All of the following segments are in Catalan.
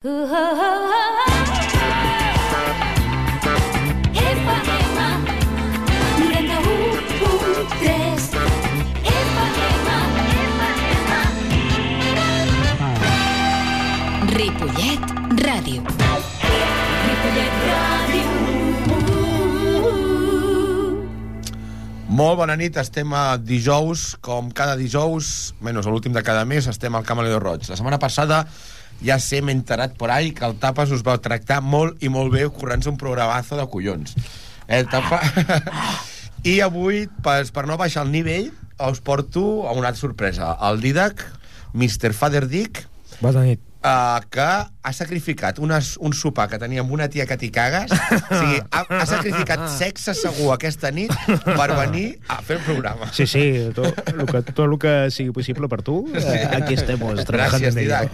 Ripollet Ràdio. Ripollet Ràdio. Molt bona nit, estem a dijous, com cada dijous, menys l'últim de cada mes, estem al Camaleó Roig. La setmana passada ja sé, m'he enterat por ahí que el Tapas us va tractar molt i molt bé corrent-se un programazo de collons. El Tapa... I avui, per, per no baixar el nivell, us porto a una altra sorpresa. El Didac, Mr. Father Dick, Bona nit. uh, que ha sacrificat unes, un sopar que tenia amb una tia que t'hi cagues, o sigui, ha, ha sacrificat sexe segur aquesta nit per venir a fer el programa. Sí, sí, tot el que, tot el que sigui possible per tu, eh, aquí estem Gràcies. Didac.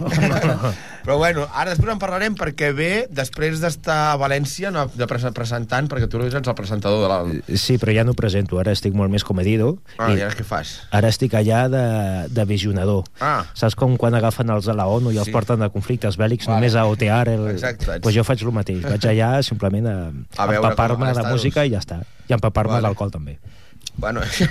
Però bueno, ara després en parlarem perquè ve després d'estar a València no, de prese- presentant, perquè tu ets el presentador de la... Sí, però ja no presento, ara estic molt més comedido. Ah, i i ara què fas? ara estic allà de, de visionador. Ah. Saps com quan agafen els de la ONU i els Sí. porten a conflictes bèl·lics Vale. Només a otear el... Exacte, ets- Pues jo faig el mateix. Vaig allà simplement a, A empapar-me de música i ja està. I empapar-me Vale. d'alcohol també. Bueno, Eso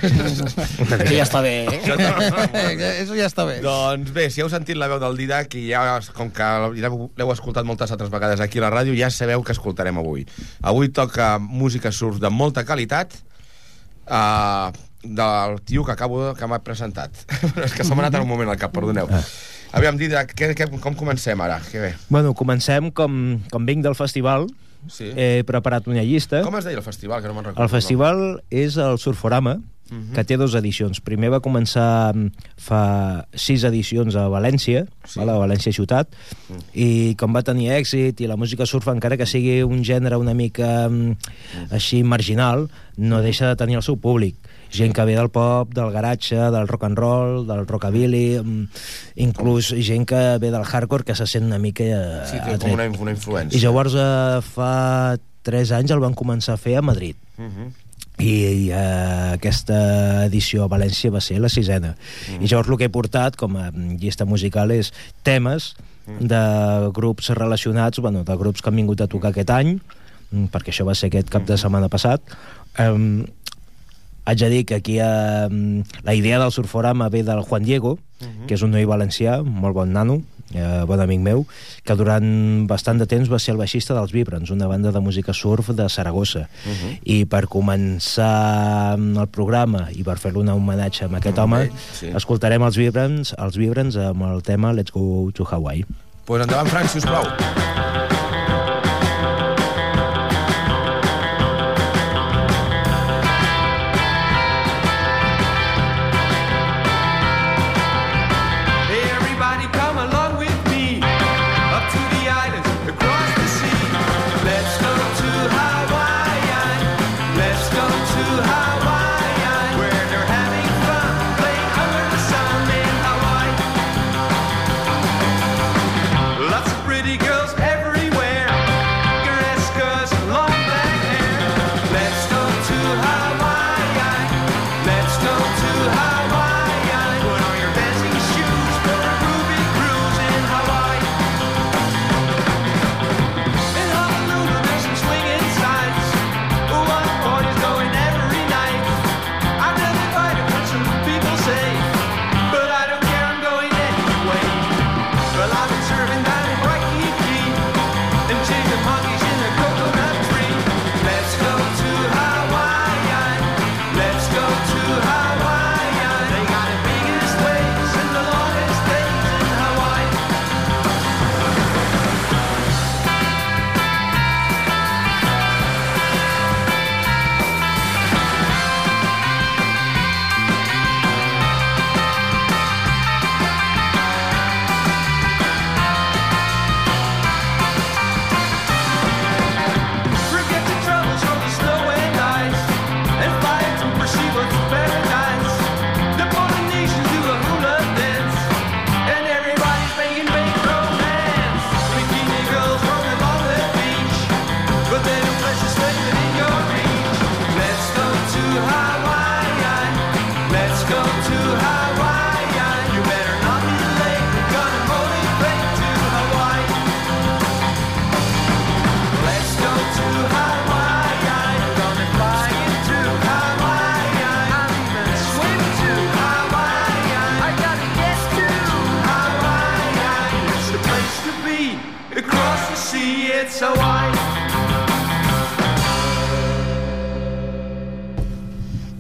ya está bé, Això està- eh? Eso ja està bé. doncs bé, si heu sentit la veu del Didac i ja, com que ja l'heu escoltat moltes altres vegades aquí a la ràdio, ja sabeu que escoltarem avui. Avui toca música surf de molta qualitat, uh, del tio que acabo de, que m'ha presentat. és que se m'ha anat en un moment al cap, perdoneu. Aviam, Didac, què, què, com comencem ara? Que bé. Bueno, comencem com, com vinc del festival. Sí. He preparat una llista. Com es deia el festival, que no me'n recordo? El festival és el Surforama, Mhm. que té dues edicions. Primer va començar mm, fa sis edicions a València, Sí. a València ciutat, Mm. i com va tenir èxit, i la música surf, encara que sigui un gènere una mica mm, així marginal, no deixa de tenir el seu públic. Gent que ve del pop, del garatge, del rock and roll, del rockabilly, mm, inclús gent que ve del hardcore que se sent una mica eh, Sí, té com una, una influència. I llavors eh, fa 3 anys el van començar a fer a Madrid Uh -huh. i eh, aquesta edició a València va ser la sisena. Mm. I llavors el que he portat com a llista musical és temes de grups relacionats, bueno, de grups que han vingut a tocar aquest any, mm, perquè això va ser aquest cap de setmana passat. Um, haig de dir que aquí eh, la idea del Surforama ve del Juan Diego, que és un noi valencià, molt bon nano, eh, bon amic meu, que durant bastant de temps va ser el baixista dels Vibrants, una banda de música surf de Saragossa. I per començar el programa i per fer-li un homenatge a aquest Amb home, ell, sí. escoltarem els Vibrants, els Vibrants amb el tema Let's Go to Hawaii. Pues endavant, Frank, sisplau. Everybody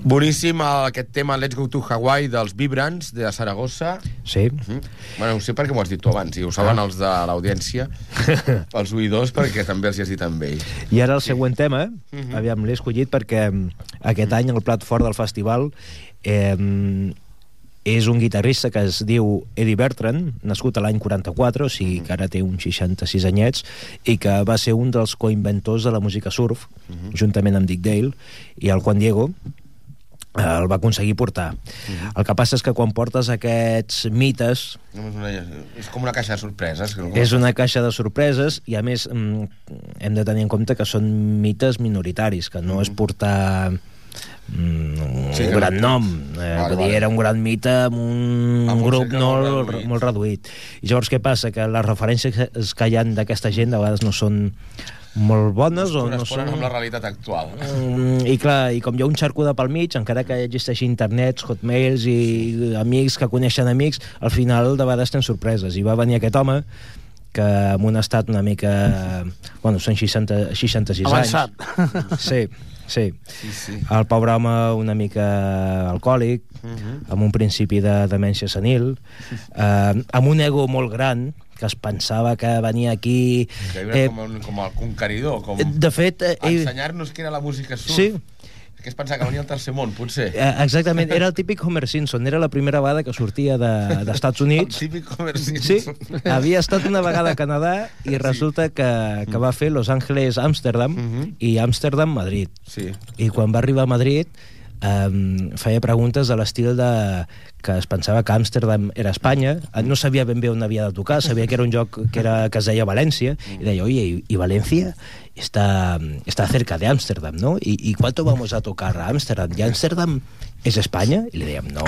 Boníssim aquest tema Let's Go to Hawaii dels Vibrants de Saragossa. Sí. Mm. Bueno, ho sé perquè m'ho has dit tu abans, i ho saben els de l'audiència, els oïdors, perquè també els hi has dit amb ells. I ara el següent tema, aviam, l'he escollit perquè mm, aquest any el plat fort del festival eh, és un guitarrista que es diu Eddie Bertrand, nascut a l'any 44, o sigui que ara té uns 66 anyets, i que va ser un dels coinventors de la música surf, juntament amb Dick Dale, i el Juan Diego, el va aconseguir portar. El que passa és que quan portes aquests mites No, És, una, és com una caixa de sorpreses. que- és una caixa de sorpreses i a més mm, hem de tenir en compte que són mites minoritaris, que no és portar mm, Sí, un que gran no- nom eh, Vale, vale. era un gran mite amb un, Amb un grup no, molt reduït. molt reduït i llavors què passa? que les referències que hi han d'aquesta gent de vegades no són molt bones o no són... amb la realitat actual. Mm, i clar, i com hi ha un xarco de pel mig, encara que existeixi internets, hotmails i amics que coneixen amics, al final de vegades tens sorpreses. I va venir aquest home que en un estat una mica... Bueno, són 60, 66 Avançat. anys. Sí, sí. Sí, sí. El pobre home una mica alcohòlic, amb un principi de demència senil, eh, amb un ego molt gran, que es pensava que venia aquí... Que era eh, com, el, com el conqueridor, com de fet, eh, ensenyar-nos què era la música surf. Sí. Que es pensava que venia al tercer món, potser. Eh, Exactament, era el típic Homer Simpson, era la primera vegada que sortia de- d'Estats de, El Units. típic comerciant. Sí, havia estat una vegada a Canadà i resulta que, que va fer Los Angeles Amsterdam Mhm. i Amsterdam Madrid. Sí. I quan va arribar a Madrid um, feia preguntes de l'estil de que es pensava que Amsterdam era Espanya, no sabia ben bé on havia de tocar, sabia que era un lloc que, era, que es deia València, i deia, oye, ¿y, y Valencia? Está, está cerca de Ámsterdam, ¿no? ¿Y, ¿Y cuánto vamos a tocar a Ámsterdam? ¿Y Ámsterdam es España? Y le decían, no.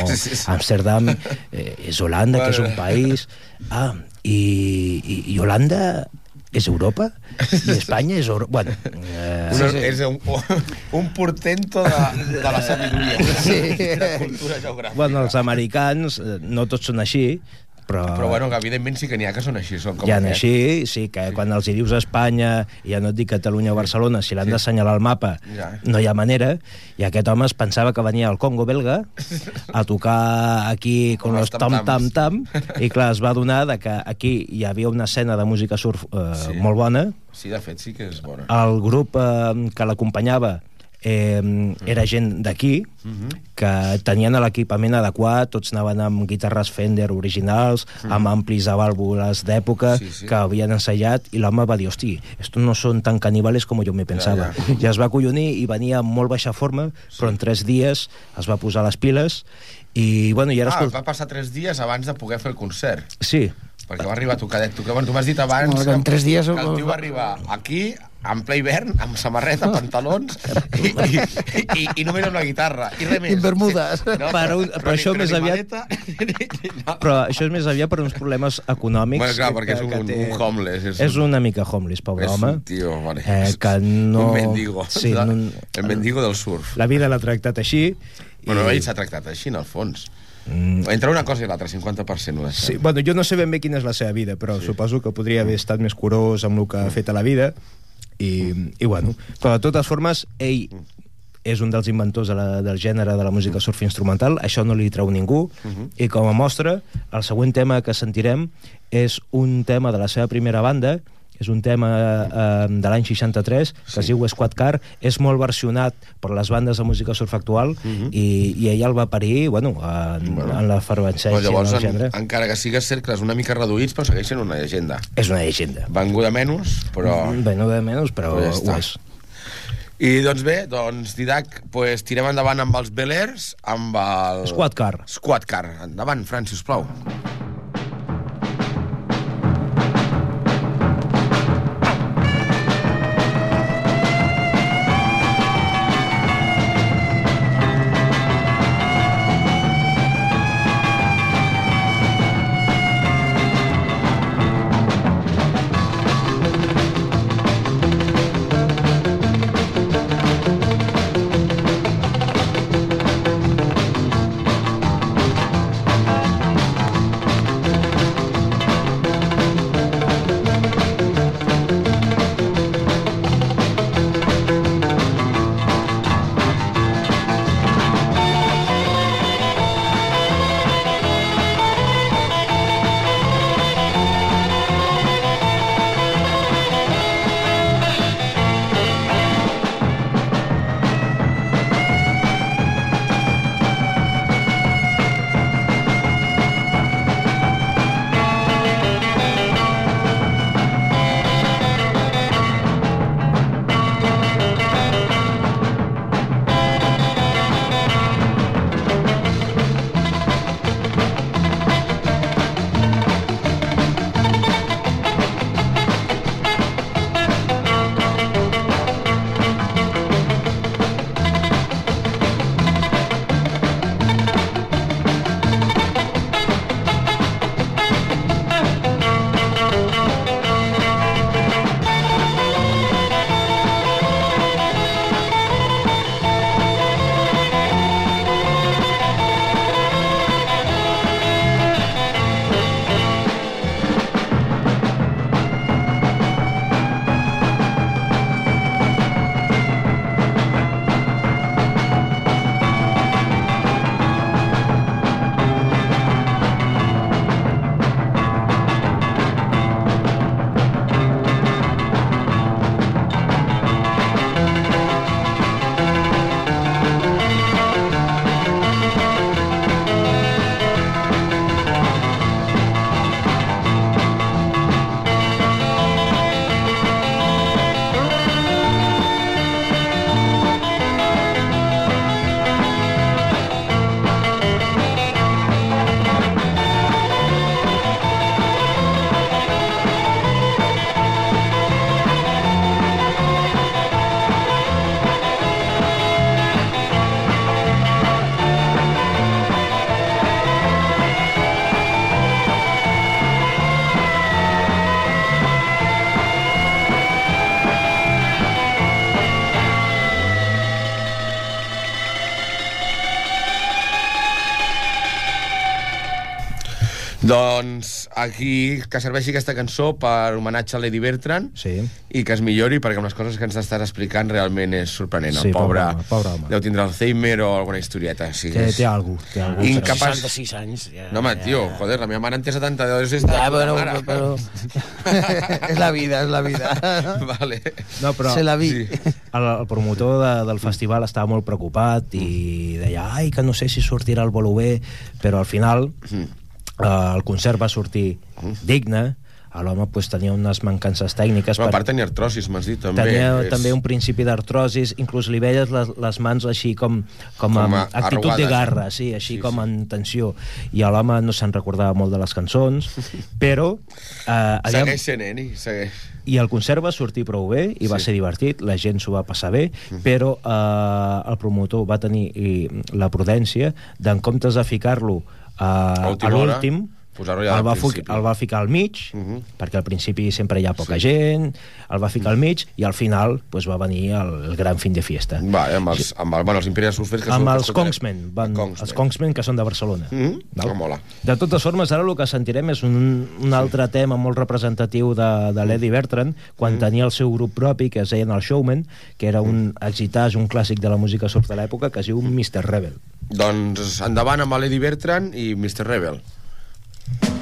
Ámsterdam eh, es Holanda, que es un país. Ah, y, y, y Holanda es Europa? ¿Y España es Europa? Bueno, eh, Una, És un, un portento de, de la sabidoria. Sí. De la cultura geogràfica. Bueno, els americans, eh, no tots són així, però, Però bueno, que evidentment sí que n'hi ha que són així. Són com hi ha aquest. així, sí, que quan els hi dius Espanya, i ja no et dic Catalunya o Barcelona, si l'han Sí. d'assenyalar al mapa, Ja. no hi ha manera, i aquest home es pensava que venia al Congo belga a tocar aquí con los tam-tam-tam, i clar, es va donar de que aquí hi havia una escena de música surf eh, Sí. molt bona, Sí, de fet, sí que és bona. el grup eh, que l'acompanyava eh, era gent d'aquí, Mhm. que tenien l'equipament adequat, tots anaven amb guitarres Fender originals, amb amplis de vàlvules d'època. Sí, sí. que havien ensaiat, i l'home va dir, hosti, estos no són tan caníbales com jo me pensava. ja. I es va acollonir i venia en molt baixa forma, però en tres dies es va posar les piles, i, bueno, i ara... Ah, escol- va passar tres dies abans de poder fer el concert. Sí, Perquè va arribar tocadet. Tu, bueno, tu m'has dit abans No, que en tres dies- que el tio va arribar aquí, en ple hivern, amb samarreta, pantalons, i, i, i, i només amb la guitarra. I res més. I en bermudes. No, Per un- però això més aviat- no. però això és més aviat per uns problemes econòmics. Bueno, clar, que- perquè és un, que té- un homeless. És, És un, una mica homeless, pobre és home. un tio, vale. eh, que no... Un mendigo. Sí, La- no... El mendigo del surf. La vida l'ha tractat així. Bueno, i- ell s'ha tractat així, en el fons. Mm. Entre una cosa i l'altra, 50% ho deixem. Sí, bueno, jo no sé ben bé quina és la seva vida, però sí. suposo que podria haver estat més curós amb el que ha fet a la vida. I, i bueno, però de totes formes, ell és un dels inventors de la, del gènere de la música surf instrumental, això no li treu ningú, uh -huh. i com a mostra, el següent tema que sentirem és un tema de la seva primera banda, és un tema eh, de l'any 63 que Sí. es diu Squad Car, és molt versionat per les bandes de música surf actual i, i ell el va parir bueno, en, Bueno. en la fervescència llavors, del en, encara que sigues cercles una mica reduïts, però segueixen una llegenda. És una llegenda. Venguda menys, però... No de menys, però Però ja ho és. I doncs bé, doncs Didac, pues, tirem endavant amb els Belers, amb el... Squad Car. Squad Car. Endavant, Fran, sisplau. Thank Doncs aquí que serveixi aquesta cançó per homenatge a Lady Bertrand Sí. i que es millori perquè amb les coses que ens estàs explicant realment és sorprenent. Sí, el pobre, pobre home, pobre home. deu tindre Alzheimer o alguna historieta. Sí, Té, és- té cosa. Té algú, Incapaç- 66 anys. Ja, No, home, tio, joder, la meva mare en té 72 i està... Ja, puta però, mare. però... és la vida, és la vida. Vale. No, però Se la vi. Sí. el, el promotor de, del festival estava molt preocupat i deia, ai, que no sé si sortirà el bolo bé, però al final Mm. Eh, el concert va sortir digne, l'home pues, tenia unes mancances tècniques Però a per- part tenia artrosis, m'has dit, també. tenia és- també un principi d'artrosis, inclús li veies les, les mans així com, com, Com amb actitud de arrugades, garra, eh? sí, així Sí, com sí. en tensió. I l'home no se'n recordava molt de les cançons, però... Eh, aviam, Segueix sent eni, segueix. i el concert va sortir prou bé i va Sí. ser divertit, la gent s'ho va passar bé, però eh, el promotor va tenir i, la prudència d'en comptes de ficar-lo a l'últim, posar-lo ja el, al va el va ficar al mig, Mhm. perquè al principi sempre hi ha poca gent, el va ficar al mig i al final pues, va venir el, el gran fin de fiesta. Va, amb els, amb el, bueno, els Imperial Surfers... Que amb són- els Kongsmen, van, Kongsmen. els Kongsmen que són de Barcelona. Mhm, Val? que mola. De totes formes, ara el que sentirem és un, un altre tema molt representatiu de, de l'Eddie Bertrand, quan Mm. tenia el seu grup propi, que es deien el Showman, que era un exitàs, un clàssic de la música surf de l'època, que es diu Mr. Rebel. Doncs endavant amb l'Eddie Bertrand i Mr. Rebel. Thank you.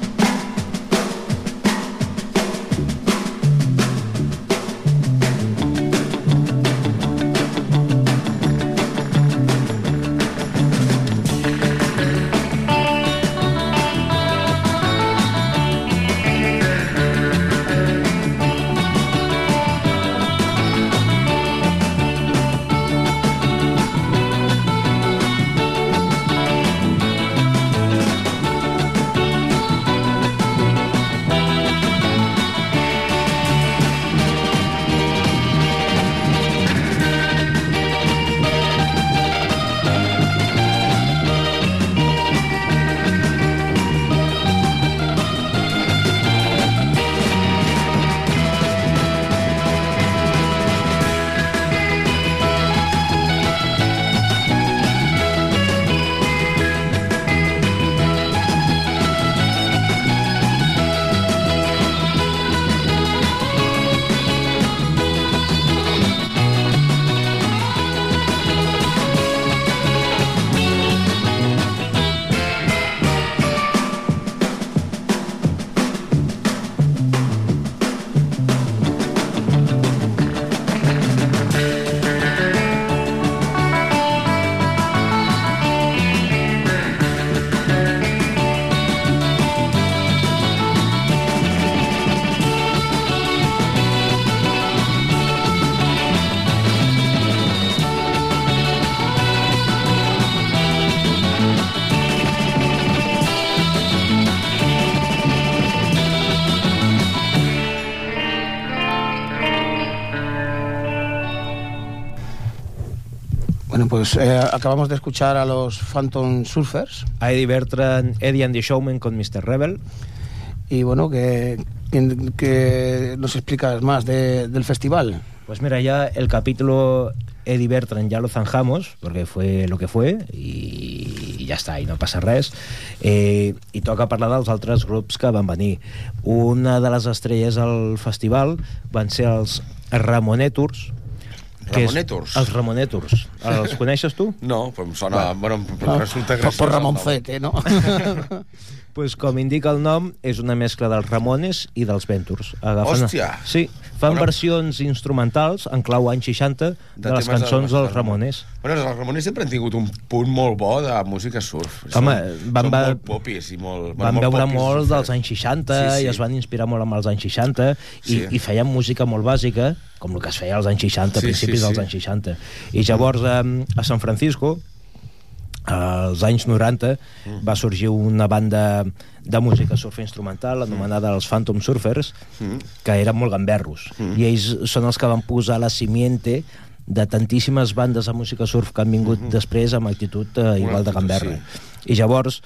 Pues eh, acabamos de escuchar a los Phantom Surfers A Eddie Bertrand, Eddie and the Showman con Mr. Rebel. y bueno, que, que, que nos explicas más de- del festival. Pues mira, ya el capítulo Eddie Bertrand ya lo zanjamos, porque fue lo que fue, i ja està, i no passa res. Eh, I toca parlar dels altres grups que van venir. Una de les estrelles al festival van ser els Ramoneturs. Que és- Ramoneturs? Els Ramoneturs. Els coneixes tu? No, però em sona... Bueno, bueno Ah, resulta por, graciós. por el nom. Ramoncete, ¿no? pues com indica el nom, és una mescla dels Ramones i dels Ventures. Agafen, Hòstia! Sí, fan Bueno. versions instrumentals en clau anys 60 de, de les cançons del- dels Ramones. Bueno, els Ramones sempre han tingut un punt molt bo de música surf. Home, són, van són ve- molt popis i molt... van molt veure popis, molt dels anys 60 Sí, sí. i es van inspirar molt amb els anys 60 i, Sí. i feien música molt bàsica com el que es feia als anys 60, a Sí, principis sí, sí. dels anys 60 i llavors eh, a San Francisco als anys 90 Mm. va sorgir una banda de música surf instrumental anomenada els Phantom Surfers Mm. que eren molt gamberros i ells són els que van posar la simiente de tantíssimes bandes de música surf que han vingut després amb actitud eh, igual de gamberra i llavors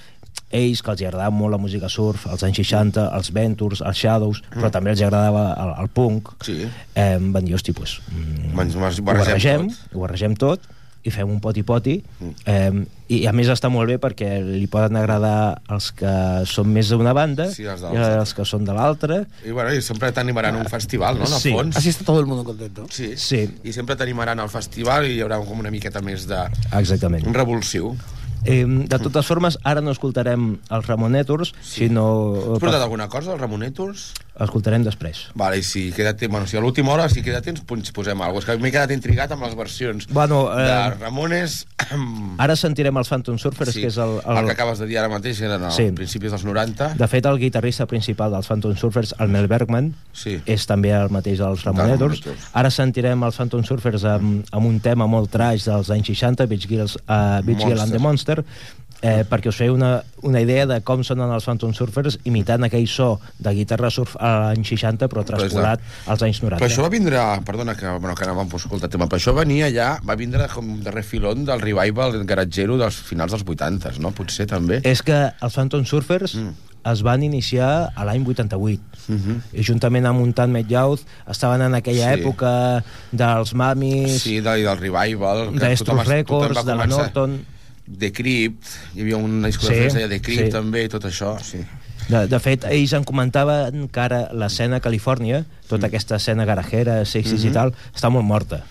ells, que els agradava molt la música surf, als anys 60, els Ventures, els Shadows, però també els agradava el, el punk, Sí. eh, van dir, hosti, pues, mm, Ens- ens ho barregem barregem, tot." ho barregem tot, i fem un poti-poti eh, i a més està molt bé perquè li poden agradar els que són més d'una banda Sí, els de i els que són de l'altra I, bueno, i sempre t'animaran a un festival, no? Sí. fons. Así está todo el mundo contento. Sí. Sí. I sempre t'animaran al festival i hi haurà com una miqueta més de... exactament Un revulsiu. eh, de totes formes ara no escoltarem els Ramonetors Sí. sinó Has portat alguna cosa, els Ramonètols? Escoltarem després Vale, i si queda temps, bueno, si a l'última hora, si queda temps, doncs posem alguna cosa. És que m'he quedat intrigat amb les versions Bueno, eh, de Ramones... ara sentirem els Phantom Surfers que és el, el... el, que acabes de dir ara mateix, que eren Sí. sí. principis dels 90. De fet, el guitarrista principal dels Phantom Surfers, el Mel Bergman, Sí. és també el mateix dels Ramonetors. Ara sentirem els Phantom Surfers amb, amb un tema molt trash dels anys 60, Beach Girls, uh, Beach Girl and the Monster, eh, perquè us feu una, una idea de com sonen els Phantom Surfers imitant aquell so de guitarra surf a l'any 60 però traspolat als anys 90. Però això va vindre... Perdona, que, bueno, que anàvem per escoltar el tema, però això venia ja... Va vindre com de refilón del revival garatgero dels finals dels 80, no? Potser també. És que els Phantom Surfers Mm. es van iniciar a l'any 88 i juntament amb un tant Youth estaven en aquella Sí. època dels mamis Sí, del, del revival. que d'Estros tothom es- tothom Records, de la. Norton The Crypt, hi havia una disco Sí, que The Crypt sí. també, i tot això, sí. de, de fet, ells en comentaven que ara l'escena a Califòrnia, Mm. tota aquesta escena garajera, sexis i tal, està molt morta.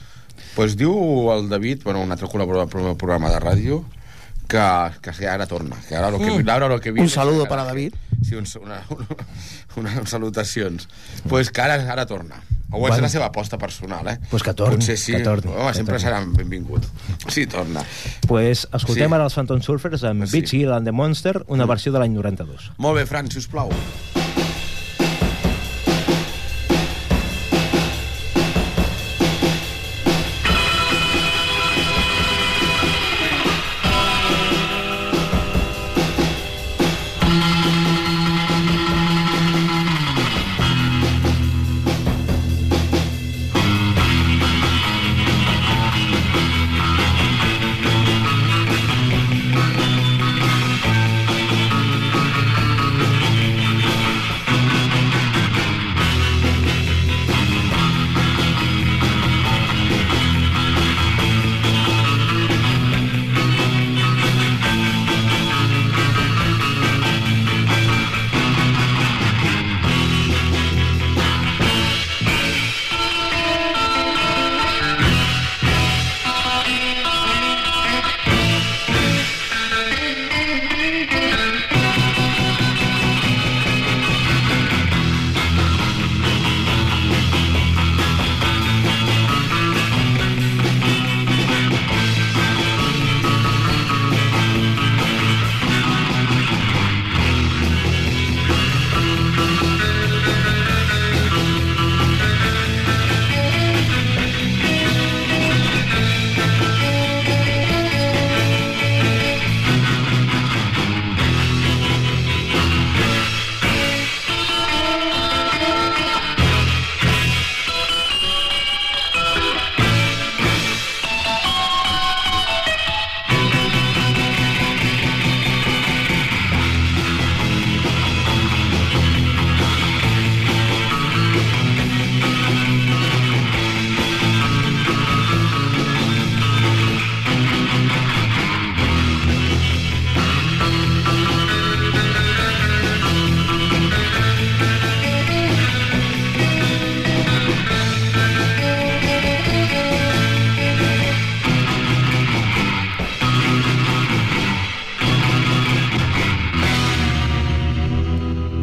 pues diu el David, bueno, un altre col·laborador del pro- programa de ràdio, que, que ara torna. Que ara lo que, ara lo que viene Un saludo és- para David. Sí, un, una, una, una, salutacions. pues que ara, ara torna. O és Bueno. la seva aposta personal, eh? Pues que torni, Potser sí. que torni, Home, que sempre torni. serà benvingut. Sí, torna. pues, escoltem Sí. ara els Phantom Surfers amb Sí. Beach Hill and the Monster, una versió de l'any 92. Molt bé, Fran, si us plau.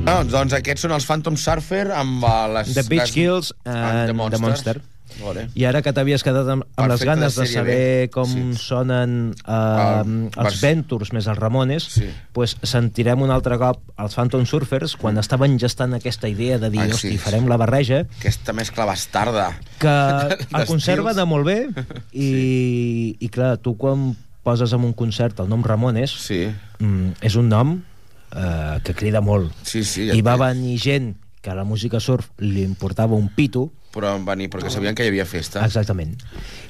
Ah, doncs aquests són els Phantom Surfer amb uh, les... The Beach les... Girls and and The Monster. Vale. I ara que t'havies quedat amb, amb les Perfecte, ganes de de saber B. com Sí. sonen uh, Ah, els Ventures més els Ramones, Sí. pues sentirem un altre cop els Phantom Surfers quan estaven gestant aquesta idea de dir, Ah, hosti, sí. farem la barreja, Aquesta mescla bastarda. que el concert va anar molt bé i, i clar, tu quan poses en un concert el nom Ramones, Sí, mm, és un nom eh, que crida molt. sí, sí. I va venir gent que a la música surf li importava un pito, Però van venir perquè sabien que hi havia festa. exactament.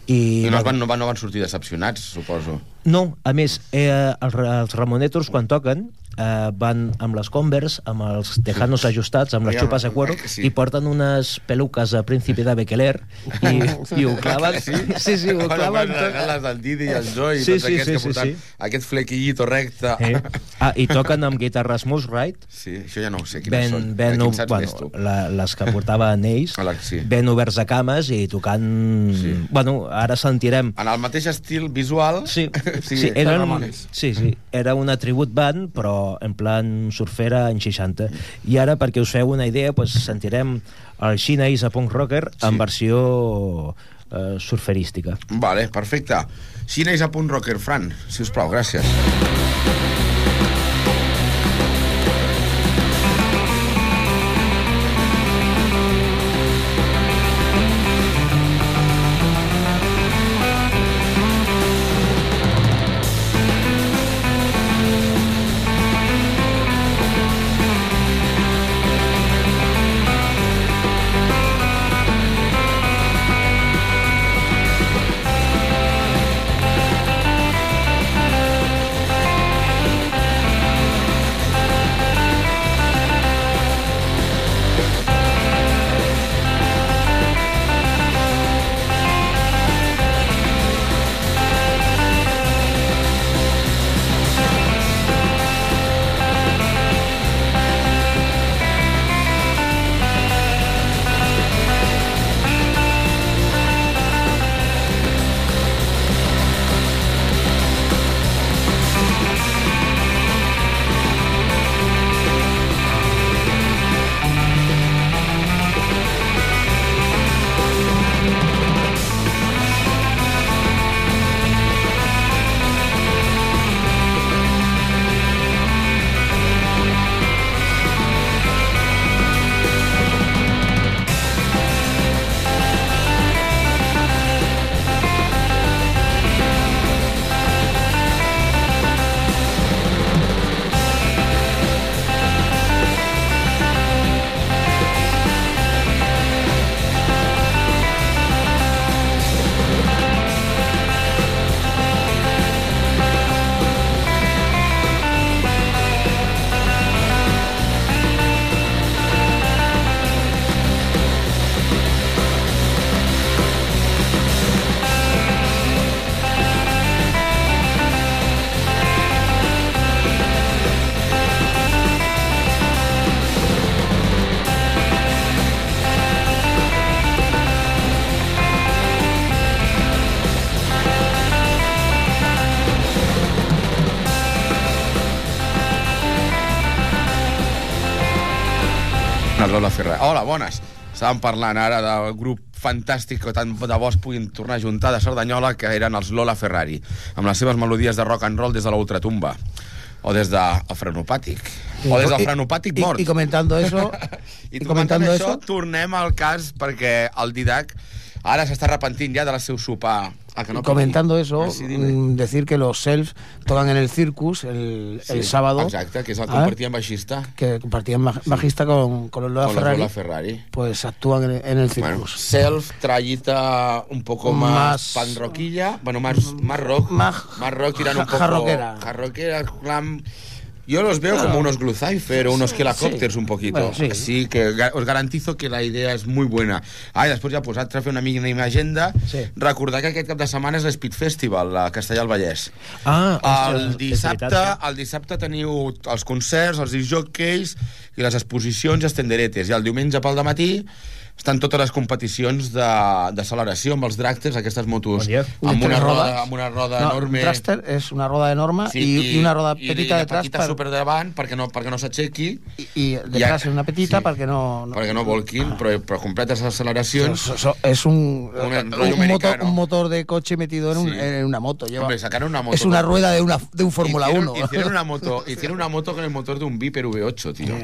I, I no van, no, van, no van sortir decepcionats, suposo. No, a més, eh, els, els Ramonetors, quan toquen, eh, van amb les Converse, amb els tejanos ajustats, amb les xupes de cuero, eh sí. i porten unes peluques de príncipe de Bequeler i, i ho claven... Sí? sí, sí ho claven bueno, tot. les del Didi i el Joy, Sí, tots sí, aquests sí, que sí, porten sí. aquest flequillito recte. Eh? Ah, i toquen amb guitarres Moose-Rite, Sí, això ja no ho sé quines ben, són. ben, quins saps bueno, la, les que portaven ells, A la- sí. ben oberts a cames i tocant... Sí. Bueno, ara sentirem... En el mateix estil visual... Sí, sí, sí, un, Ramones. sí, sí, era una tribut band, però en plan surfera en 60. I ara, perquè us feu una idea, pues, sentirem el Xina is a punk rocker en Sí. versió eh, surferística. Vale, perfecte. Xina a punt rocker, Fran, si us plau, gràcies. El Hola, bones. Estàvem parlant ara del grup fantàstic que tant de bo es puguin tornar a juntar de Cerdanyola, que eren els Lola Ferrari, amb les seves melodies de rock and roll des de l'ultratumba, o des del frenopàtic, o des del frenopàtic mort. y comentando eso, I comentant comentando això, eso, tornem al cas perquè el Didac ara s'està arrepentint ja del seu sopar que no comentando eso, Sí, mm, decir que los Self tocan en el Circus el, Sí, el sábado. Exacte, que és el compartia amb baixista que compartían baj- bajista con, con los Lola con los Ferrari, Lola Ferrari. pues actúan en, en el Bueno, Circus. self, trayita un poco más, Más- pan rockilla, bueno, más, más rock, Más- más rock tirando un poco jarroquera. jarroquera, glam. Yo los veo como unos Glue Cypher o unos Helicopters un poquito. Bueno, sí. Así que os garantizo que la idea és muy buena. Ah, i després ja posat a fer una mínima agenda. Sí. Recordar que aquest cap de setmana és l'Speed Festival a Castellà al Vallès. Ah, El és dissabte, veritat, el dissabte teniu els concerts, els disjockeys i les exposicions i els tenderetes. I el diumenge pel matí estan totes les competicions de- d'acceleració amb els dràcters, aquestes motos Bon dia. amb una roda, amb una roda No, enorme. un Thruster es una rueda enorme Sí, y, y una rueda i petita la detrás petita para- super davant perquè no, perquè no s'aixequi y, y detrás Ja- una petita sí. para que no, no- perquè no volquin, però, però completes acceleracions Eso- eso- es un, Un un, rollo motor, un motor de coche metido en, un- Sí. en una moto. Lleva- Hombre, sacaron una moto es una rueda de, una, de un Fórmula hicieron, 1. hicieron una moto hicieron una moto con el motor de un Viper V8 tío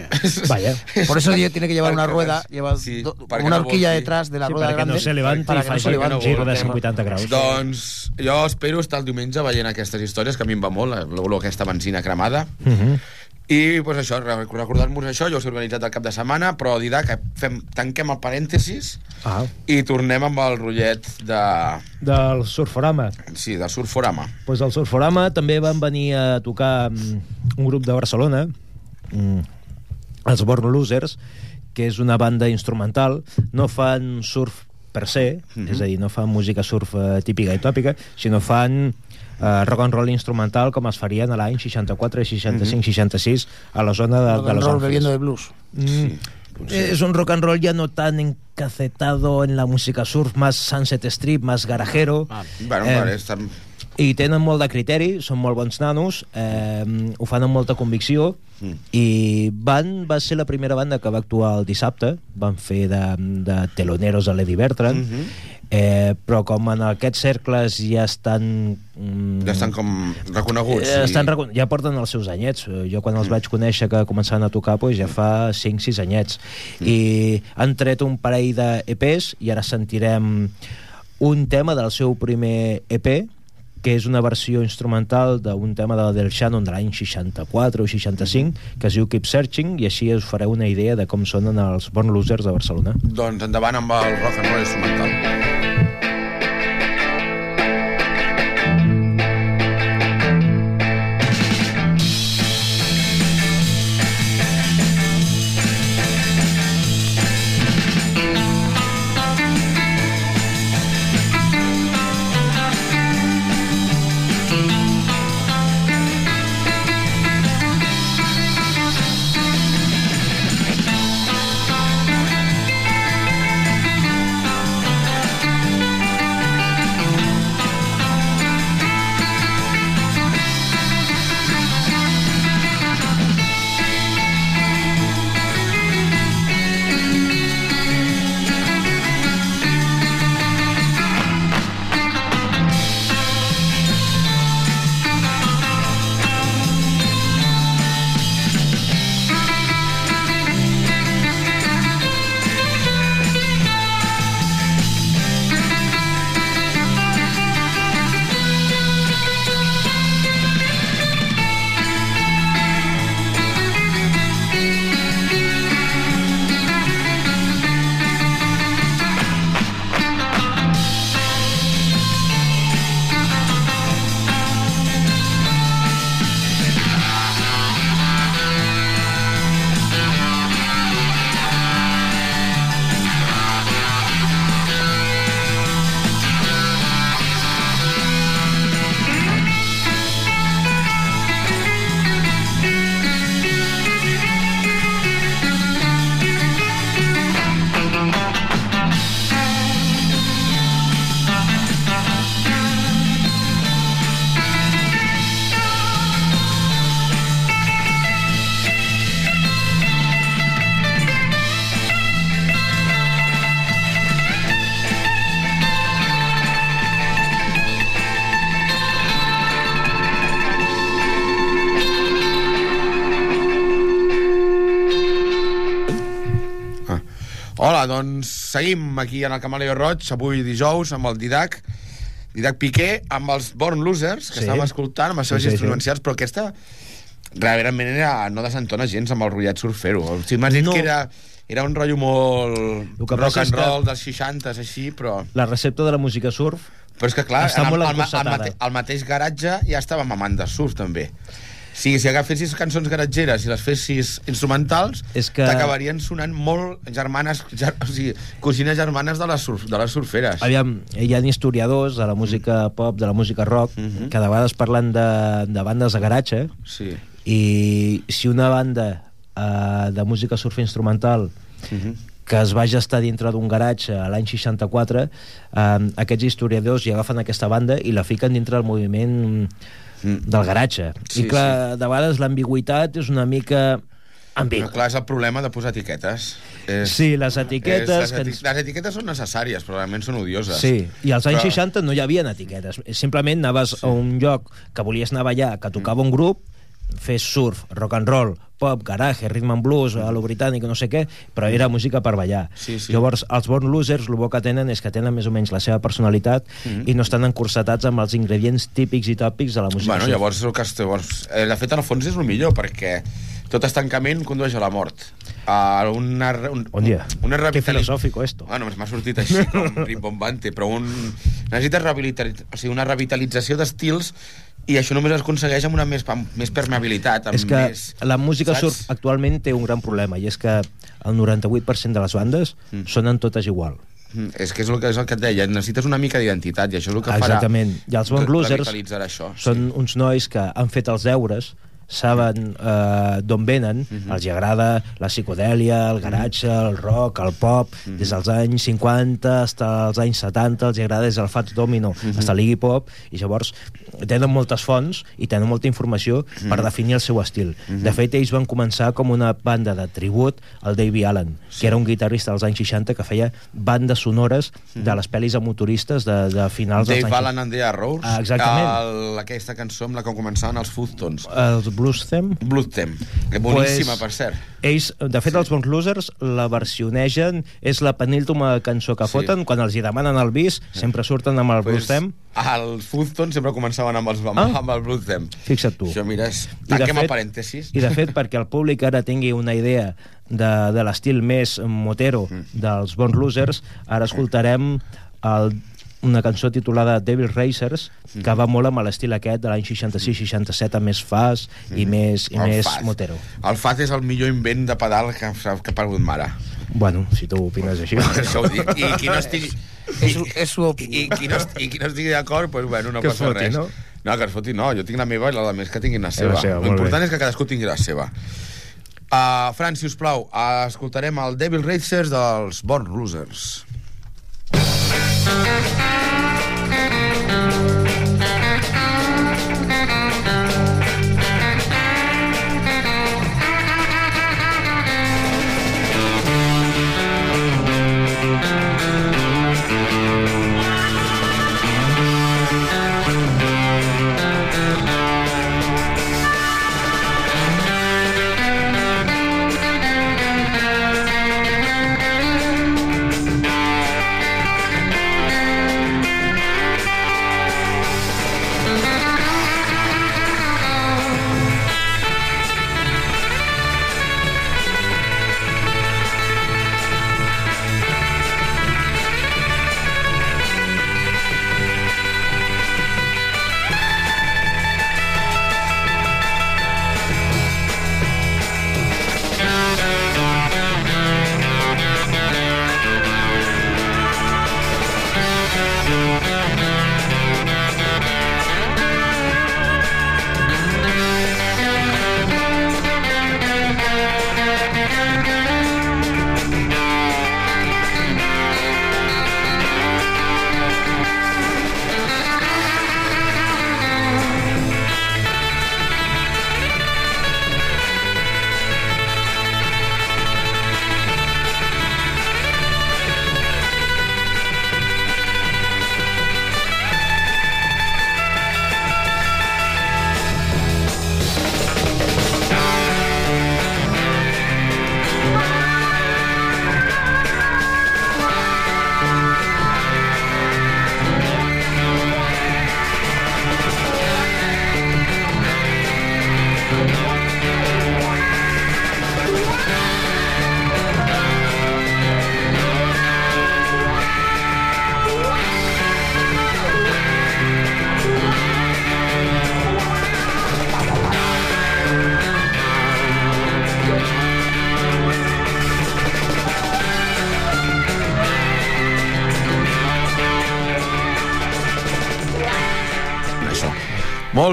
Vaya. Por eso tiene que llevar una Perquè- rueda, lleva sí, do- perquè una no horquilla volqui. detrás de la Sí, rueda perquè grande. no se levanti i que no faci se no un giro de voltem. 180 graus. Doncs jo espero estar el diumenge veient aquestes històries, que a mi em va molt, l'olor aquesta benzina cremada. Mhm. I pues, això, re- recordant-vos això, jo us he organitzat el cap de setmana, però Didac, fem, tanquem el parèntesis Ah, i tornem amb el rotllet de, del Surforama. sí, del Surforama. pues al Surforama també van venir a tocar mm, un grup de Barcelona, mm, els Born Losers, que és una banda instrumental. No fan surf per se, és a dir, no fan música surf eh, típica i tòpica, sinó fan eh, rock and roll instrumental com es farien a l'any 64, 65, 66 a la zona de, Rock de Los roll Ángeles. bebiendo de blues. Mm, es un rock and roll ya no tan encacetado en la música surf, más Sunset Strip, más garajero. Bueno, Eh, vale, està... i tenen molt de criteri, són molt bons nanos, eh, ho fan amb molta convicció Mm. i Van va ser la primera banda que va actuar el dissabte, van fer de, de teloneros a l'Eddie Bertrand, Mhm. eh, però com en aquests cercles ja estan... Mm, Ja estan com reconeguts. eh, estan, recon- ja porten els seus anyets. Jo quan els vaig conèixer que començaven a tocar doncs, ja fa 5-6 anyets. I han tret un parell d'EPs i ara sentirem un tema del seu primer EP que és una versió instrumental d'un tema de, del Shannon de l'any 64 o 65, que es diu Keep Searching, i així us fareu una idea de com sonen els Born Losers de Barcelona. Doncs endavant amb el rock and roll instrumental. Seguim aquí en el Camaleo Roig, avui dijous, amb el Didac, Didac Piqué, amb els Born Losers, que Sí. estàvem escoltant, amb les seves Sí, sí, sí. però aquesta realment era, no desentona gens amb el rotllet surfero. O sigui, m'has dit No. que era, era un rotllo molt El que rock and és que- roll dels 60s, així, però... La recepta de la música surf Però és que, clar, Està en el, molt el, el, mate, el mateix garatge ja estava mamant de surf, també. Sí, si agafessis cançons garatgeres i les fessis instrumentals, És que- t'acabarien sonant molt germanes, ger, o sigui, cosines germanes de les, surf, de les surferes. Aviam, hi ha historiadors de la música pop, de la música rock, Mhm. que de vegades parlen de, de bandes de garatge, Sí. i si una banda eh, de música surf instrumental Mhm. que es va gestar dintre d'un garatge a l'any 64, eh, aquests historiadors hi agafen aquesta banda i la fiquen dintre del moviment Mm. del garatge. Sí, I clar, de vegades l'ambigüitat és una mica Però, ambigua. clar, és el problema de posar etiquetes. És, Sí, les etiquetes És, les, que eti ens- les etiquetes són necessàries, però realment són odioses. Sí, i als anys Però- 60 no hi havia etiquetes. Simplement anaves a un lloc que volies anar a ballar, que tocava un grup, fes surf, rock and roll, pop, garage, rhythm and blues, a lo britànic, no sé què, però era música per ballar. Sí, sí. Llavors, els Born Losers, el bo que tenen és que tenen més o menys la seva personalitat Mhm. i no estan encursetats amb els ingredients típics i tòpics de la música. Bueno, llavors, el que, llavors eh, de fet, en el fons és el millor, perquè tot estancament condueix a la mort. A una, un, Bon dia. Una Qué revitali- filosófico esto. Bueno, m'ha sortit així com rimbombante, però un... necessites rehabilitar... o sigui, una revitalització d'estils i això només es aconsegueix amb una més, amb més permeabilitat, amb és que més... la música saps? surf actualment té un gran problema i és que el 98% de les bandes Mm. sonen totes igual. Mm, És que és el que, és el que et deia, necessites una mica d'identitat i això és el que Exactament. I els Born farà Losers revitalitzar això. són uns nois que han fet els deures saben eh, d'on venen, Mhm. els hi agrada la psicodèlia, el garatge, el rock, el pop, Mhm. des dels anys 50 fins als anys 70, els agrada des del Fats Domino Mhm. fins a l'Iggy Pop, i llavors tenen moltes fonts i tenen molta informació Mhm. per definir el seu estil. De fet, ells van començar com una banda de tribut al Davey Allen, que era un guitarrista dels anys 60 que feia bandes sonores de les pel·lis a motoristes de, de finals dels Mhm. Dave anys Allen and the Arrows, Ah, exactament. el, aquesta cançó amb la que començaven els Foottones. Els Blues Them Blood Them, que boníssima, Pues- per cert. Ells, de fet, sí. els Bons Losers la versionegen, és la penúltima cançó que Sí. foten, quan els hi demanen el bis, sempre surten amb el Blues Them. els Foottones sempre començaven amb, els, amb, Ah. amb el Blood Them. Fixa't tu. Això, mira, és... I de Tanquem el fet- parèntesis. I de fet, perquè el públic ara tingui una idea de, de l'estil més motero Mm. dels Bons Losers, ara escoltarem el, una cançó titulada Devil Racers, Mm. que va molt amb l'estil aquest de l'any 66-67, amb més fas i més, i Mm. El més Faz. motero. El Faz és el millor invent de pedal que, ha- que ha perdut mare. Bueno, si tu opines així. Això ho dic. I qui no estigui... És, su- és su I, opinió. i, qui no, i qui no estigui d'acord, doncs, bueno, no Que passa foti, res. no? No, que es foti, no. Jo tinc la meva i la de més que tinguin la la seva. L'important és que cadascú tingui la seva. Uh, Fran, si us plau, uh, escoltarem el Devil Racers dels Born Losers. Thank you.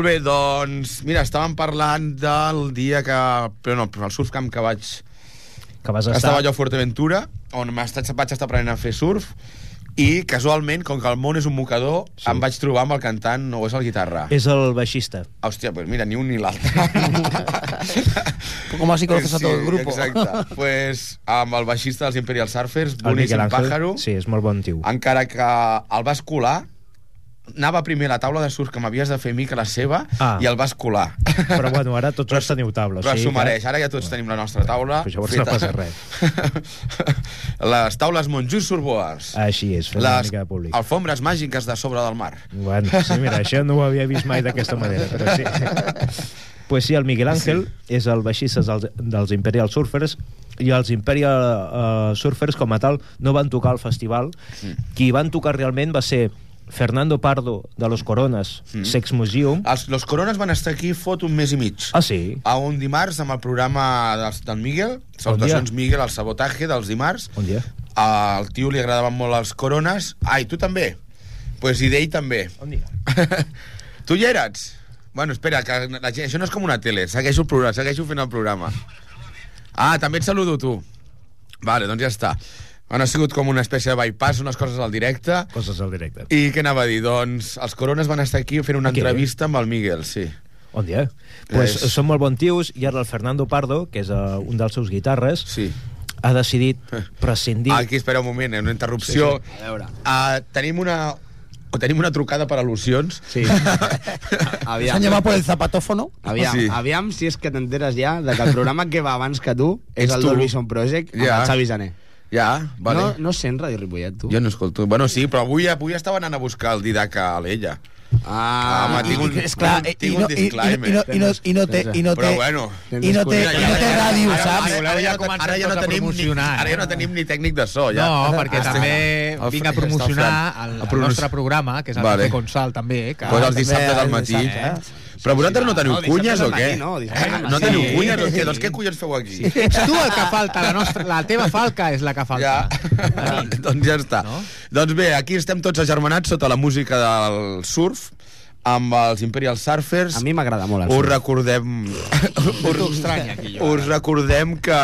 Molt bé, doncs, mira, estàvem parlant del dia que... Però no, el surfcamp que vaig... Que vas estar... Estava jo a Fuerteventura, on estat, vaig estar aprenent a fer surf, i casualment, com que el món és un mocador, Sí. sí. em vaig trobar amb el cantant, o és el guitarra. És el baixista. Hòstia, pues mira, ni un ni l'altre. Poco más y conoces a todo el grupo. Exacte. pues, amb el baixista dels Imperial Surfers, boníssim pàjaro, Sí, és molt bon tio. encara que el vas colar, anava primer la taula de surf que m'havies de fer a mi que la seva Ah. i el vas colar. Però bueno, ara tots dos teniu taula. Però s'ho que- mereix, ara ja tots tenim la nostra taula. Però llavors no passa res. Les taules Montjus Surboars. Així és, una Les mica de públic. alfombres màgiques de sobre del mar. Bueno, sí, mira, això no ho havia vist mai d'aquesta manera, però sí. pues sí, el Miguel Ángel sí. és el baixista dels, dels Imperial Surfers i els Imperial uh, Surfers com a tal no van tocar al festival. Sí. Qui van tocar realment va ser Fernando Pardo de Los Coronas, Mm. Sex Museum. Els, los Corones van estar aquí fot un mes i mig. Ah, sí? A un dimarts amb el programa del, del Miguel, Salutacions Miguel, el sabotatge dels dimarts. Bon dia. Al tio li agradaven molt els Corones. Ai, tu també? Pues i d'ell també. Bon dia. tu hi eres? Bueno, espera, que la gent, això no és com una tele. Segueixo el programa, segueixo fent el programa. Ah, també et saludo tu. Vale, doncs ja està. Bueno, ha sigut com una espècie de bypass, unes coses al directe. Coses al directe. I què anava a dir? Doncs els Corones van estar aquí fent una Aquí. entrevista amb el Miguel, sí. Bon dia. Pues És- són molt bons tios i ara el Fernando Pardo, que és uh, un dels seus guitarres, Sí. ha decidit prescindir... Aquí, espera un moment, eh, una interrupció. Sí, sí. A veure. Uh, tenim una... O tenim una trucada per al·lusions. Sí. Aviam. S'han llamat por el zapatófono. Aviam, Sí. aviam si és que t'enteres ja de que el programa que va abans que tu és Ets el tu. Dolby Project amb Ja. el Xavi Jané. Ja, vale. No, no sents Ràdio Ripollet, tu? Jo no escolto. Bueno, sí, però avui, avui estava anant a buscar el Didac a l'ella. Ah, Home, tinc un- És clar, i, tinc i, un no, i, i, disclaimer. i, no, i, no, i no té... I no té bueno... i no té, i no té ràdio, saps? Ara, ara, ja, no, ara ja no tenim ni, ara ja no eh? tenim ni tècnic de so, ja. No, perquè Estic- també el vinc a promocionar el, el nostre programa, que és el Vale. Consal, també. Que... Pues els dissabtes al matí. dissabte, Però vosaltres no teniu dissabtes cunyes o què? no, No teniu cunyes què? Doncs què collons feu aquí? Ets tu el que falta, la, nostra, la teva falca és la que falta. Ja, doncs ja està. No? Doncs bé, aquí estem tots agermanats sota la música del surf, amb els Imperial Surfers. A mi m'agrada molt el Us recordem... T'ho estranya, aquí, jo. Us recordem que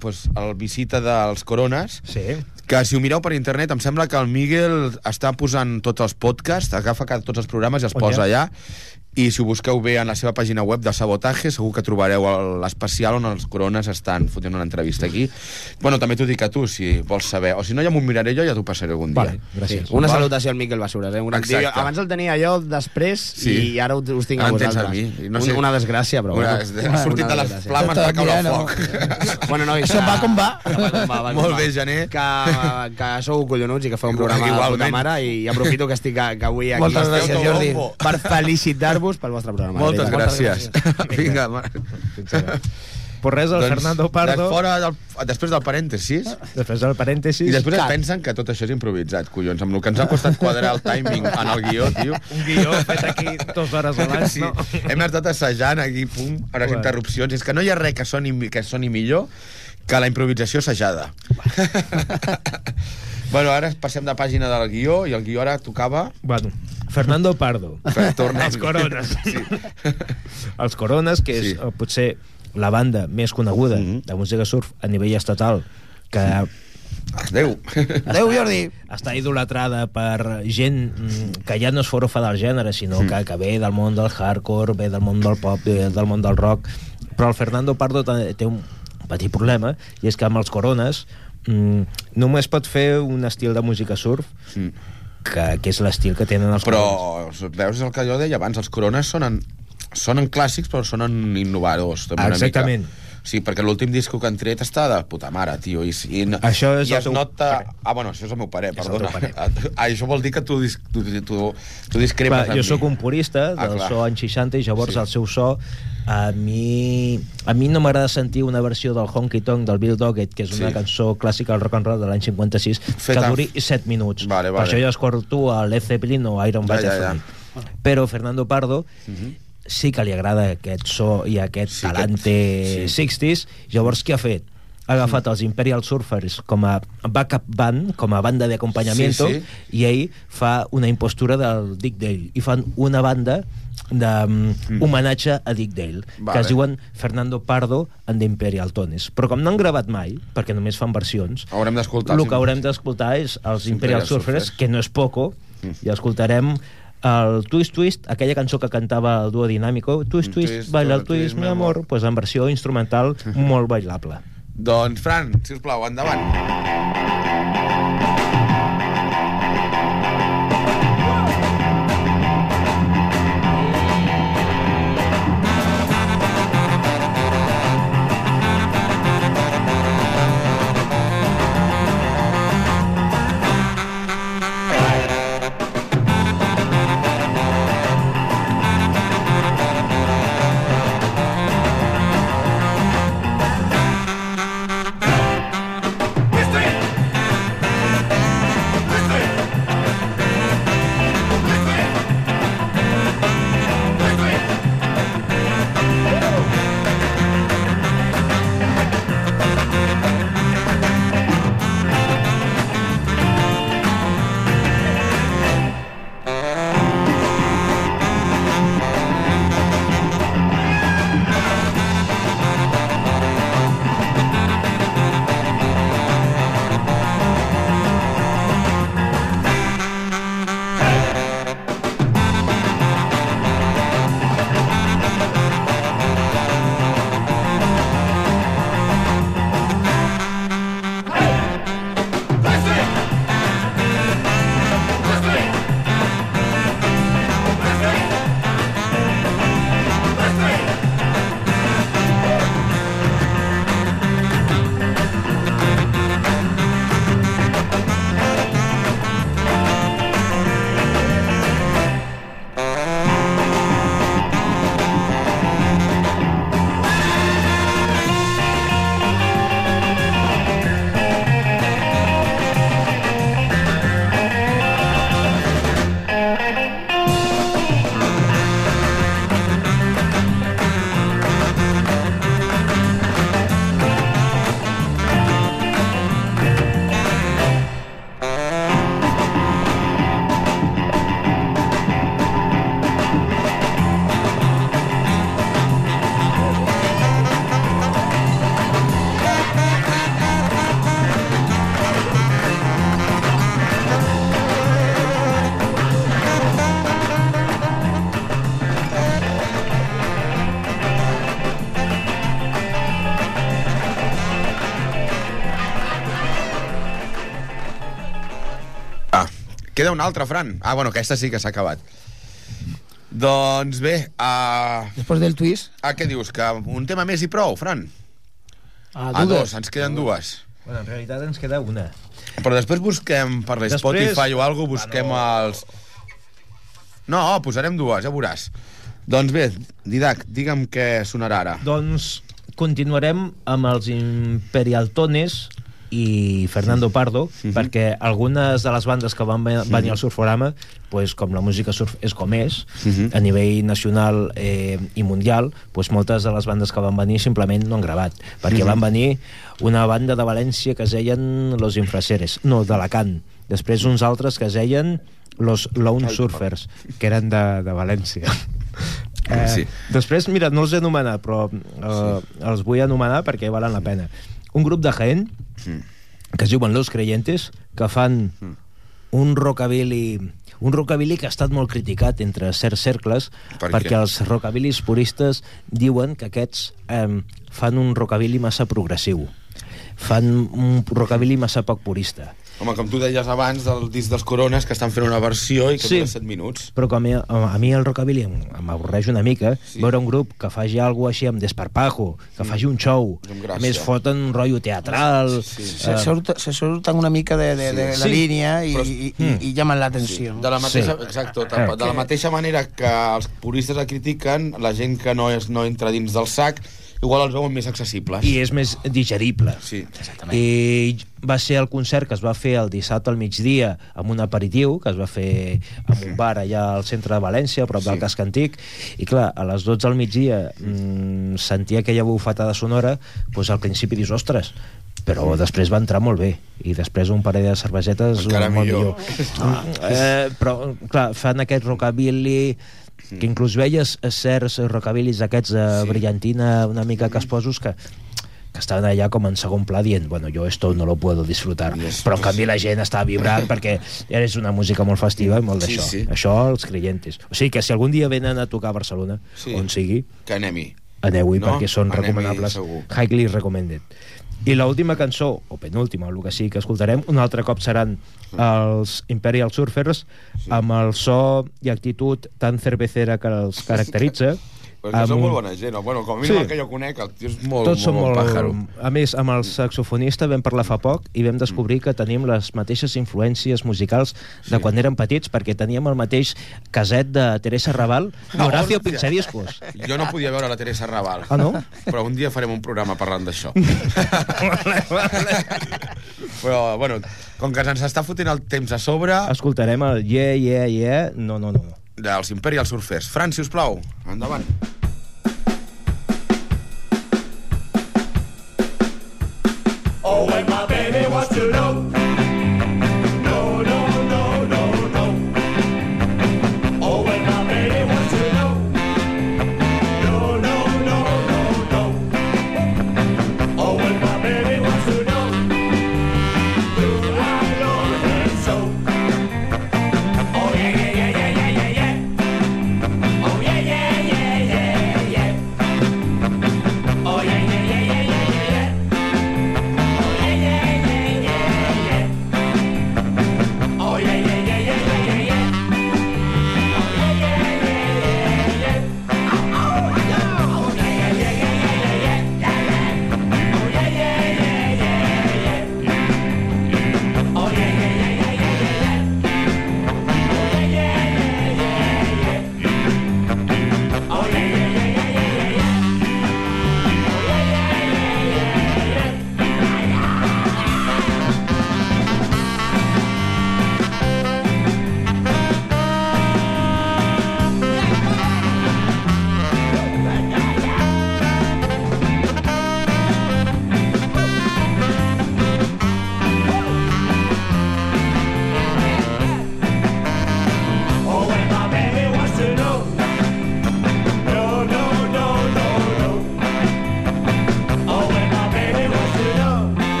pues, el visita dels Corones Sí. que si ho mireu per internet em sembla que el Miguel està posant tots els podcasts, agafa tots els programes i els On posa hi allà i si ho busqueu bé en la seva pàgina web de Sabotatge segur que trobareu el- l'especial on els corones estan fotent una entrevista aquí bueno, també t'ho dic a tu si vols saber o si no ja m'ho miraré jo i ja t'ho passaré algun dia Vale, gràcies. Una Val? salutació al Miquel Basures, eh? Un gran Exacte. tio. Abans el tenia jo després Sí. i ara us, tinc a Ara em tens vosaltres. a mi, no sé- Una desgràcia, però Una, bueno. ha sortit Una de les desgràcia. flames per caure al Tot foc Bueno, no, Això va com va. Va com va, va Molt va. bé, Gené. Que, que sou collonuts i que feu un programa de puta mare i aprofito que estic que avui aquí Moltes gràcies, Jordi. Per felicitar-vos pel vostre programa. moltes gràcies vinga ma- Pues res, el Fernando de Pardo... fora del, després del parèntesis Després del parèntesis... I després pensen que tot això és improvisat, collons, amb el que ens ha costat quadrar el timing en el guió, tio. Un guió fet aquí dues hores abans, Sí, no? hem estat assajant aquí, pum, a les Bueno. interrupcions. És que no hi ha res que soni, que soni millor que la improvisació assajada. bueno, ara passem de pàgina del guió i el guió ara tocava... Bueno, Fernando Pardo. Tornem. Els Corones. Sí. Els Corones, que és Sí. sí. potser la banda més coneguda Mhm. de música surf a nivell estatal, que Adéu. Adéu, Jordi. està idolatrada per gent mm, que ja no és forofa del gènere, sinó que, que ve del món del hardcore, ve del món del pop, ve del món del rock, però el Fernando Pardo té té un petit problema, i és que amb els Corones mm, només pot fer un estil de música surf Mm. Que, que és l'estil que tenen els Corones. Però, veus és el que jo deia abans, els corones sonen, sonen clàssics però sonen innovadors. També una Exactament. Mica. Sí, perquè l'últim disco que han tret està de puta mare, tio. I, i, Això és i el es teu nota... Ah, bueno, això és el meu el perdona. teu parer. Ah, això vol dir que tu, tu, tu, tu discrepes Clar, jo sóc un purista Ah, del clar. so anys 60 i llavors Sí. el seu so a mi, a mi no m'agrada sentir una versió del Honky Tonk del Bill Doggett, que és una Sí. cançó clàssica del rock and roll de l'any 56, Feta- que duri 7 minuts. Vale, Per vale. això jo escolto a Led Zeppelin o Iron Ja, ja, Butterfly. ja. Però Fernando Pardo sí que li agrada aquest so i aquest Sí, talante aquest- sí. 60s. Llavors, què ha fet? Ha agafat els Imperial Surfers com a backup band, com a banda d'acompanyament, Sí, sí. i ell fa una impostura del Dick Dale i fan una banda de um, homenatge a Dick Dale Vale. que es diuen Fernando Pardo and the Imperial Tones però com no han gravat mai, perquè només fan versions Haurem el que haurem d'escoltar és els Imperial Imperial Surfers, Surfers. que no és poco i escoltarem el Twist Twist, aquella cançó que cantava el duo dinàmico, Twist Twist, twist, baila el twist, twist, mi amor. pues en versió instrumental molt bailable. Doncs, Fran, si us plau, endavant. Queda una altra, Fran. Ah, bueno, aquesta sí que s'ha acabat. Doncs bé, a... Después del twist, a què dius? Que un tema més i prou, Fran? a A dos, ens queden dues. Bueno, en realitat ens queda una. Però després busquem per Després- l'Spotify o alguna busquem els... No, posarem dues, ja veuràs. Doncs bé, Didac, digue'm què sonarà ara. Doncs continuarem amb els Imperial Tones i Fernando Pardo, Mhm. perquè algunes de les bandes que van ve- venir al Surforama, pues, com la música surf és com és, Mhm. a nivell nacional eh, i mundial, pues, moltes de les bandes que van venir simplement no han gravat, perquè Mhm. van venir una banda de València que es deien Los Infraseres, no, d'Alacant, després uns altres que es deien Los Lone Surfers, que eren de, de València. Eh, Sí. Després, mira, no els he anomenat, però eh, els vull anomenar perquè valen la pena. Un grup de Jaén, Mm. que es diuen Los Creyentes, que fan un rockabilly un rockabilly que ha estat molt criticat entre certs cercles Per perquè què? els rockabilis puristes diuen que aquests eh, fan un rockabilly massa progressiu fan un rockabilly massa poc purista Home, com tu deies abans del disc dels Corones, que estan fent una versió i que Sí. dura 7 minuts. però com a, a mi el rockabilly em- m'avorreix una mica Sí. sí. veure un grup que faci alguna així amb desparpajo, que faci un show a més foten un rotllo teatral Sí. Se, eh, surta- se surtan una mica de, de, de la Sí. línea y, Però- y- y- y llaman la atención. De la mateixa, Sí. exacto, de, Eh. de la mateixa manera que els puristes el critiquen, la gent que no, és, no entra dins del sac, igual els veuen més accessibles. i és més digerible Sí. i va ser el concert que es va fer el dissabte al migdia amb un aperitiu que es va fer en un bar allà al centre de València, a prop del Sí. casc antic i clar, a les 12 al migdia mmm, sentia aquella bufetada sonora doncs al principi dius, ostres però després va entrar molt bé i després un parell de cervesetes Encara molt millor. millor eh, però clar, fan aquest rockabilly que inclús veies certs rockabilis aquests de Sí. brillantina una mica casposos que que estaven allà com en segon pla dient bueno, jo esto no lo puedo disfrutar Yes, però en canvi sí. la gent està vibrant perquè és una música molt festiva i molt Sí, d'això sí. això els creyentes o sigui que si algun dia venen a tocar a Barcelona Sí. on sigui, Que anem-hi. aneu-hi No? perquè són Anem-hi recomanables segur. highly recommended i l'última cançó, o penúltima, el que sigui que escoltarem, un altre cop seran els Imperial Surfers amb el so i actitud tan cervecera que els caracteritza Però que amb són molt bona gent. no? Bueno, com a mínim Sí. el que jo conec, el tio és molt, tots molt, molt... bon pàjaro. A més, amb el saxofonista vam parlar fa poc i vam descobrir que tenim les mateixes influències musicals de quan érem petits, perquè teníem el mateix caset de Teresa Raval i Horacio hòstia. Pinchadiscos. Jo no podia veure la Teresa Raval. Ah, no? Però un dia farem un programa parlant d'això. Però, bueno, com que ens està fotent el temps a sobre, Escoltarem el Yeah, Yeah, Yeah... No, no, no. no. Dels Imperial Surfers. Fran, si us plau, endavant. Oh, when my baby wants to know.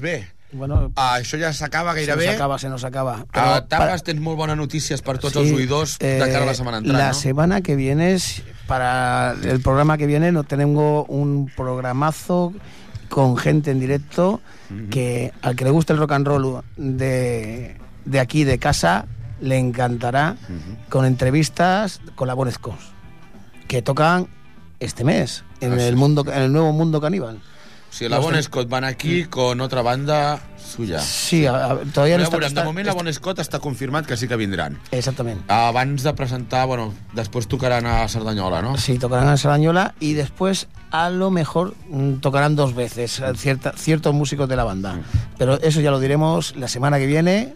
Bé, Bueno, ah, això ja s'acaba se nos gairebé. acaba, se nos acaba. A Pero Tapes tens molt bones notícies per tots Sí, els oïdors de cara a la eh, setmana entrant, La no? semana que viene, es- para el programa que viene, no tengo un programazo con gente en directo que al que le guste el rock and roll de, de aquí, de casa, le encantará, con entrevistas con la Bon Scons, que tocan este mes en, Ah, sí. el, mundo, en el nuevo mundo caníbal. O sigui, la Bon Scott van aquí con otra banda suya. Sí, a- a- todavía no está, veurem, de moment la está- Bon Scott està confirmat que sí que vindran. Exactamente. Abans de presentar, bueno, després tocaran a Cerdanyola, no? Sí, tocarán a Sarañola y después a lo mejor mm, tocarán dos veces eh, cierta- ciertos músicos de la banda. Pero eso ya lo diremos la semana que viene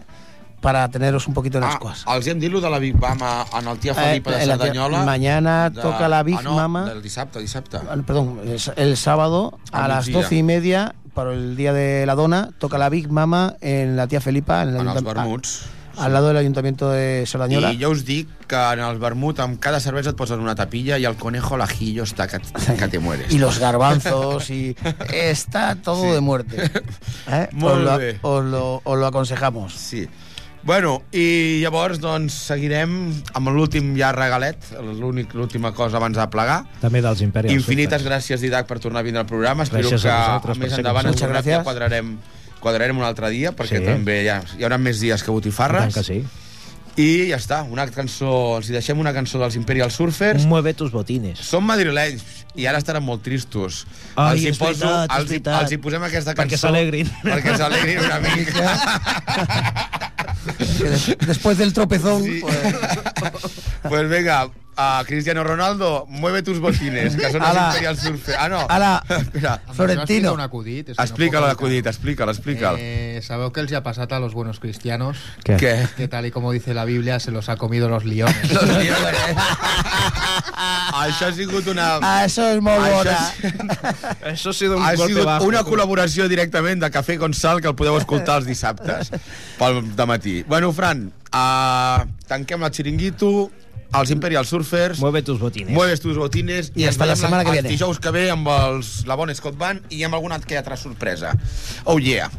para teneros un poquito en Ah, ascuas. els hem dit lo de la Big Mama en el Tia Felipa de Eh, en la Tia- Cerdanyola. mañana toca la Big ah, no, Mama. del dissabte, dissabte. Perdón, es- el sábado Al a las doce y media, para el día de la dona, toca la Big Mama en la tía Felipa, en el En els vermuts. a- al lado del ayuntamiento de Sarañola. I jo us dic que en el vermut amb cada cervesa et posen una tapilla i el conejo lajillo està que, que te mueres. y los garbanzos y está todo de muerte. ¿Eh? Molt Os, lo, bé. os lo- os lo aconsejamos. Sí. Bueno, i llavors doncs seguirem amb l'últim ja regalet, l'únic- l'última cosa abans de plegar. També dels Imperials. Infinites gràcies, Didac, per tornar a vindre al programa. Espero Gràcies que a per més endavant ens ja gràcies. quadrarem, quadrarem un altre dia, perquè Sí. també hi, ha, hi haurà més dies que Tant botifarres. que sí. I ja està, una cançó, els hi deixem una cançó dels Imperial Surfers. Mueve tus botines. Són madrilenys i ara estaran molt tristos. Ai, els, hi és veritat, els, els hi posem aquesta Perquè cançó... s'alegrin. Perquè s'alegrin una mica. Después del tropezón, Sí. pues, pues venga, a Cristiano Ronaldo, mueve tus botines, que són els Ala. Imperial Surfers. Ah, no. Ala. Espera. Florentino. un acudit. és que no Explícalo puc l'acudit, explícalo, explícalo. Eh, sabeu que els ha passat a los buenos cristianos Què? Què? que tal y como dice la Biblia se los ha comido los leones. Això ha sigut una... Ah, eso es muy Això bona. ha Això ha sido un ha golpe sigut bajo. una col·laboració directament de Cafè con Sal que el podeu escoltar els dissabtes pel matí. Bueno, Fran, uh, tanquem el xiringuito, els Imperial Surfers, Mueve tus botines. mueves tus botines I hasta la ens veiem setmana que viene. dijous que ve amb els, la Bon Scott Band i amb alguna que altra sorpresa. Oh yeah!